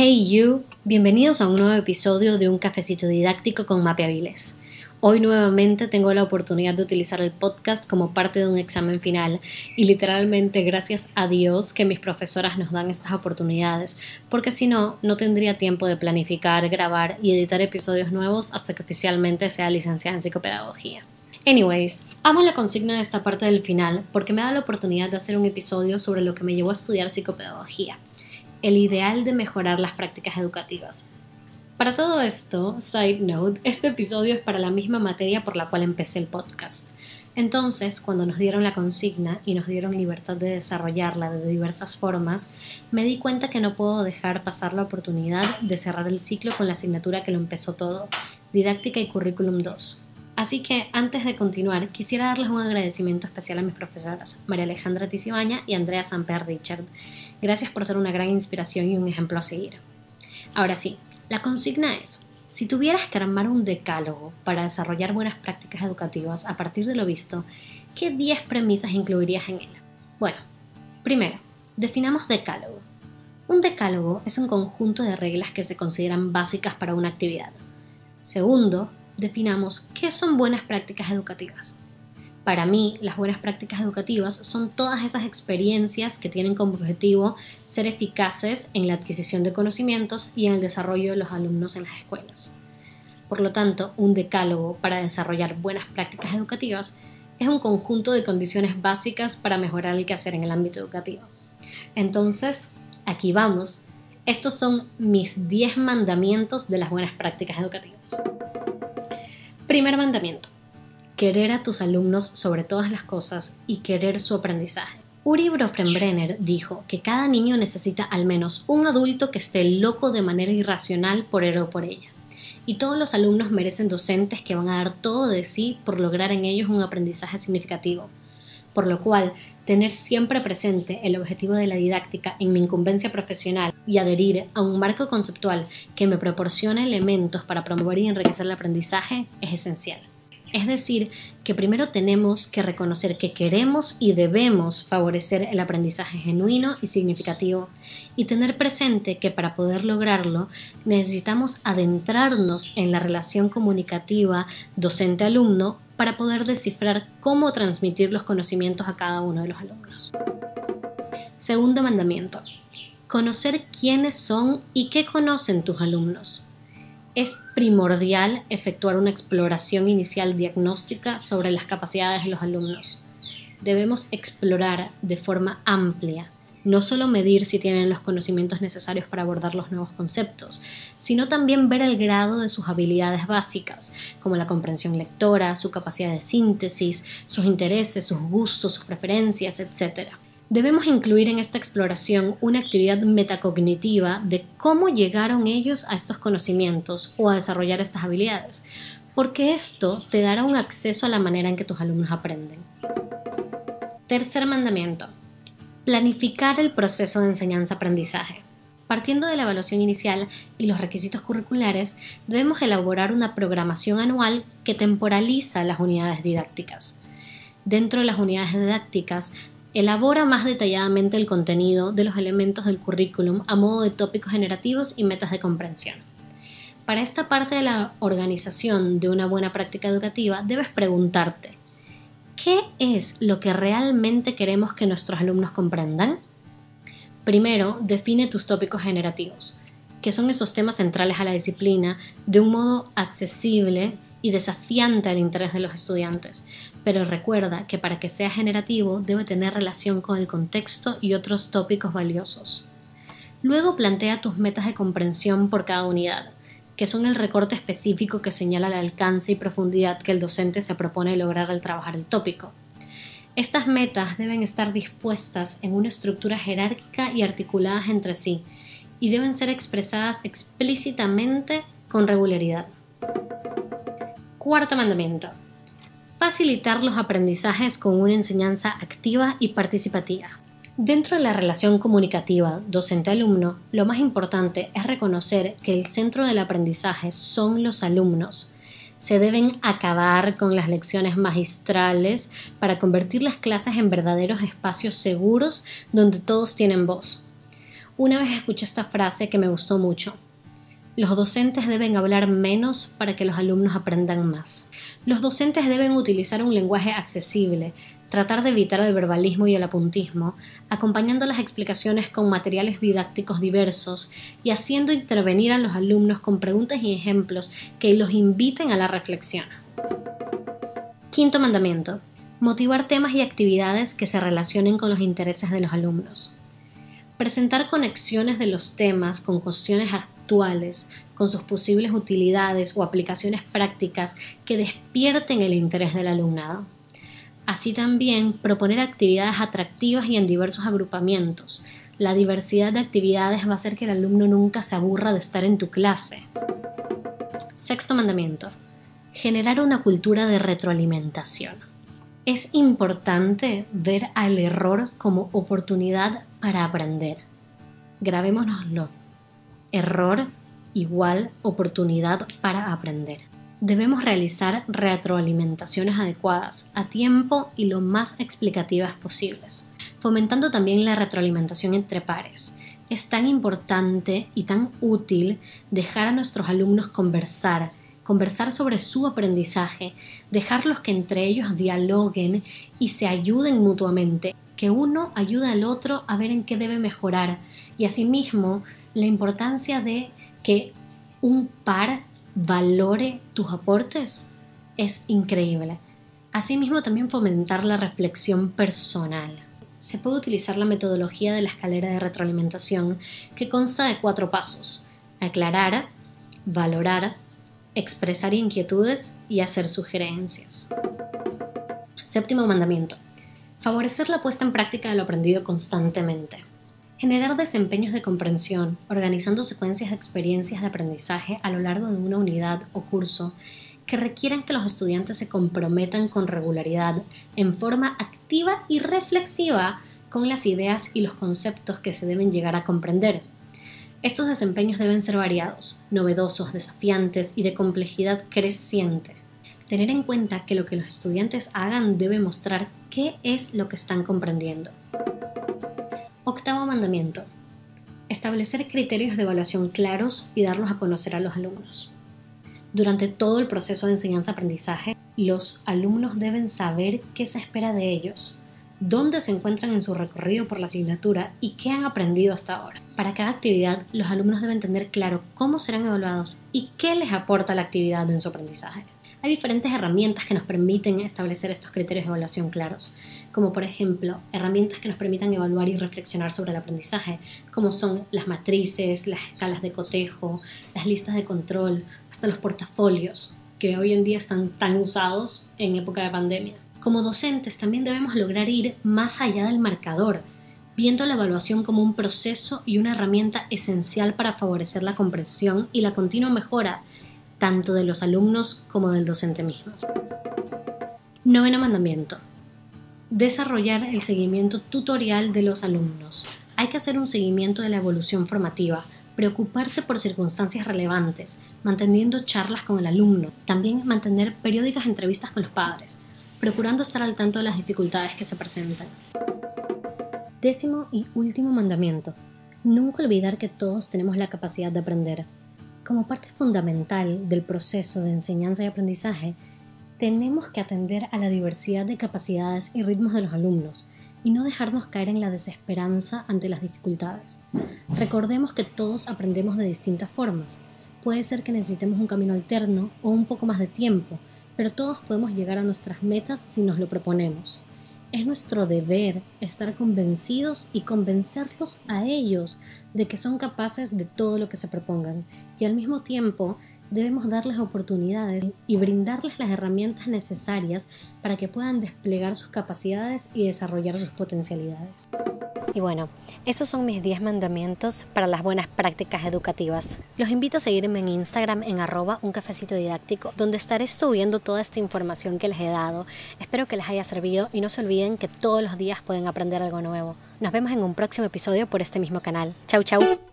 Hey you, bienvenidos a un nuevo episodio de un cafecito didáctico con Mapeabiles. Hoy nuevamente tengo la oportunidad de utilizar el podcast como parte de un examen final y literalmente gracias a Dios que mis profesoras nos dan estas oportunidades, porque si no, no tendría tiempo de planificar, grabar y editar episodios nuevos hasta que oficialmente sea licenciada en psicopedagogía. Anyways, amo la consigna de esta parte del final porque me da la oportunidad de hacer un episodio sobre lo que me llevó a estudiar psicopedagogía el ideal de mejorar las prácticas educativas. Para todo esto, side note, este episodio es para la misma materia por la cual empecé el podcast. Entonces, cuando nos dieron la consigna y nos dieron libertad de desarrollarla de diversas formas, me di cuenta que no puedo dejar pasar la oportunidad de cerrar el ciclo con la asignatura que lo empezó todo, Didáctica y Currículum 2. Así que antes de continuar, quisiera darles un agradecimiento especial a mis profesoras, María Alejandra Tisibaña y Andrea Samper Richard. Gracias por ser una gran inspiración y un ejemplo a seguir. Ahora sí, la consigna es, si tuvieras que armar un decálogo para desarrollar buenas prácticas educativas a partir de lo visto, ¿qué 10 premisas incluirías en él? Bueno, primero, definamos decálogo. Un decálogo es un conjunto de reglas que se consideran básicas para una actividad. Segundo, definamos qué son buenas prácticas educativas. Para mí, las buenas prácticas educativas son todas esas experiencias que tienen como objetivo ser eficaces en la adquisición de conocimientos y en el desarrollo de los alumnos en las escuelas. Por lo tanto, un decálogo para desarrollar buenas prácticas educativas es un conjunto de condiciones básicas para mejorar el quehacer en el ámbito educativo. Entonces, aquí vamos. Estos son mis 10 mandamientos de las buenas prácticas educativas. Primer mandamiento. Querer a tus alumnos sobre todas las cosas y querer su aprendizaje. Uri Brofenbrenner dijo que cada niño necesita al menos un adulto que esté loco de manera irracional por él o por ella. Y todos los alumnos merecen docentes que van a dar todo de sí por lograr en ellos un aprendizaje significativo. Por lo cual, tener siempre presente el objetivo de la didáctica en mi incumbencia profesional y adherir a un marco conceptual que me proporcione elementos para promover y enriquecer el aprendizaje es esencial. Es decir, que primero tenemos que reconocer que queremos y debemos favorecer el aprendizaje genuino y significativo y tener presente que para poder lograrlo necesitamos adentrarnos en la relación comunicativa docente-alumno para poder descifrar cómo transmitir los conocimientos a cada uno de los alumnos. Segundo mandamiento. Conocer quiénes son y qué conocen tus alumnos. Es primordial efectuar una exploración inicial diagnóstica sobre las capacidades de los alumnos. Debemos explorar de forma amplia no solo medir si tienen los conocimientos necesarios para abordar los nuevos conceptos, sino también ver el grado de sus habilidades básicas, como la comprensión lectora, su capacidad de síntesis, sus intereses, sus gustos, sus preferencias, etc. Debemos incluir en esta exploración una actividad metacognitiva de cómo llegaron ellos a estos conocimientos o a desarrollar estas habilidades, porque esto te dará un acceso a la manera en que tus alumnos aprenden. Tercer mandamiento planificar el proceso de enseñanza-aprendizaje. Partiendo de la evaluación inicial y los requisitos curriculares, debemos elaborar una programación anual que temporaliza las unidades didácticas. Dentro de las unidades didácticas, elabora más detalladamente el contenido de los elementos del currículum a modo de tópicos generativos y metas de comprensión. Para esta parte de la organización de una buena práctica educativa, debes preguntarte, ¿Qué es lo que realmente queremos que nuestros alumnos comprendan? Primero, define tus tópicos generativos, que son esos temas centrales a la disciplina, de un modo accesible y desafiante al interés de los estudiantes. Pero recuerda que para que sea generativo debe tener relación con el contexto y otros tópicos valiosos. Luego plantea tus metas de comprensión por cada unidad que son el recorte específico que señala el alcance y profundidad que el docente se propone lograr al trabajar el tópico. Estas metas deben estar dispuestas en una estructura jerárquica y articuladas entre sí, y deben ser expresadas explícitamente con regularidad. Cuarto mandamiento. Facilitar los aprendizajes con una enseñanza activa y participativa. Dentro de la relación comunicativa docente-alumno, lo más importante es reconocer que el centro del aprendizaje son los alumnos. Se deben acabar con las lecciones magistrales para convertir las clases en verdaderos espacios seguros donde todos tienen voz. Una vez escuché esta frase que me gustó mucho. Los docentes deben hablar menos para que los alumnos aprendan más. Los docentes deben utilizar un lenguaje accesible, tratar de evitar el verbalismo y el apuntismo, acompañando las explicaciones con materiales didácticos diversos y haciendo intervenir a los alumnos con preguntas y ejemplos que los inviten a la reflexión. Quinto mandamiento. Motivar temas y actividades que se relacionen con los intereses de los alumnos. Presentar conexiones de los temas con cuestiones actuales, con sus posibles utilidades o aplicaciones prácticas que despierten el interés del alumnado. Así también proponer actividades atractivas y en diversos agrupamientos. La diversidad de actividades va a hacer que el alumno nunca se aburra de estar en tu clase. Sexto mandamiento. Generar una cultura de retroalimentación. Es importante ver al error como oportunidad para aprender. Grabémonoslo. Error igual oportunidad para aprender debemos realizar retroalimentaciones adecuadas, a tiempo y lo más explicativas posibles, fomentando también la retroalimentación entre pares. Es tan importante y tan útil dejar a nuestros alumnos conversar, conversar sobre su aprendizaje, dejarlos que entre ellos dialoguen y se ayuden mutuamente, que uno ayude al otro a ver en qué debe mejorar y asimismo la importancia de que un par valore tus aportes es increíble. Asimismo, también fomentar la reflexión personal. Se puede utilizar la metodología de la escalera de retroalimentación que consta de cuatro pasos. Aclarar, valorar, expresar inquietudes y hacer sugerencias. Séptimo mandamiento. Favorecer la puesta en práctica de lo aprendido constantemente. Generar desempeños de comprensión, organizando secuencias de experiencias de aprendizaje a lo largo de una unidad o curso que requieran que los estudiantes se comprometan con regularidad, en forma activa y reflexiva, con las ideas y los conceptos que se deben llegar a comprender. Estos desempeños deben ser variados, novedosos, desafiantes y de complejidad creciente. Tener en cuenta que lo que los estudiantes hagan debe mostrar qué es lo que están comprendiendo. Octavo mandamiento. Establecer criterios de evaluación claros y darlos a conocer a los alumnos. Durante todo el proceso de enseñanza-aprendizaje, los alumnos deben saber qué se espera de ellos, dónde se encuentran en su recorrido por la asignatura y qué han aprendido hasta ahora. Para cada actividad, los alumnos deben tener claro cómo serán evaluados y qué les aporta la actividad en su aprendizaje. Hay diferentes herramientas que nos permiten establecer estos criterios de evaluación claros, como por ejemplo herramientas que nos permitan evaluar y reflexionar sobre el aprendizaje, como son las matrices, las escalas de cotejo, las listas de control, hasta los portafolios, que hoy en día están tan usados en época de pandemia. Como docentes también debemos lograr ir más allá del marcador, viendo la evaluación como un proceso y una herramienta esencial para favorecer la comprensión y la continua mejora tanto de los alumnos como del docente mismo. Noveno mandamiento. Desarrollar el seguimiento tutorial de los alumnos. Hay que hacer un seguimiento de la evolución formativa, preocuparse por circunstancias relevantes, manteniendo charlas con el alumno, también mantener periódicas entrevistas con los padres, procurando estar al tanto de las dificultades que se presentan. Décimo y último mandamiento. Nunca olvidar que todos tenemos la capacidad de aprender. Como parte fundamental del proceso de enseñanza y aprendizaje, tenemos que atender a la diversidad de capacidades y ritmos de los alumnos y no dejarnos caer en la desesperanza ante las dificultades. Recordemos que todos aprendemos de distintas formas. Puede ser que necesitemos un camino alterno o un poco más de tiempo, pero todos podemos llegar a nuestras metas si nos lo proponemos. Es nuestro deber estar convencidos y convencerlos a ellos de que son capaces de todo lo que se propongan y al mismo tiempo debemos darles oportunidades y brindarles las herramientas necesarias para que puedan desplegar sus capacidades y desarrollar sus potencialidades. Y bueno, esos son mis 10 mandamientos para las buenas prácticas educativas. Los invito a seguirme en Instagram en arroba un cafecito didáctico, donde estaré subiendo toda esta información que les he dado. Espero que les haya servido y no se olviden que todos los días pueden aprender algo nuevo. Nos vemos en un próximo episodio por este mismo canal. Chau, chau.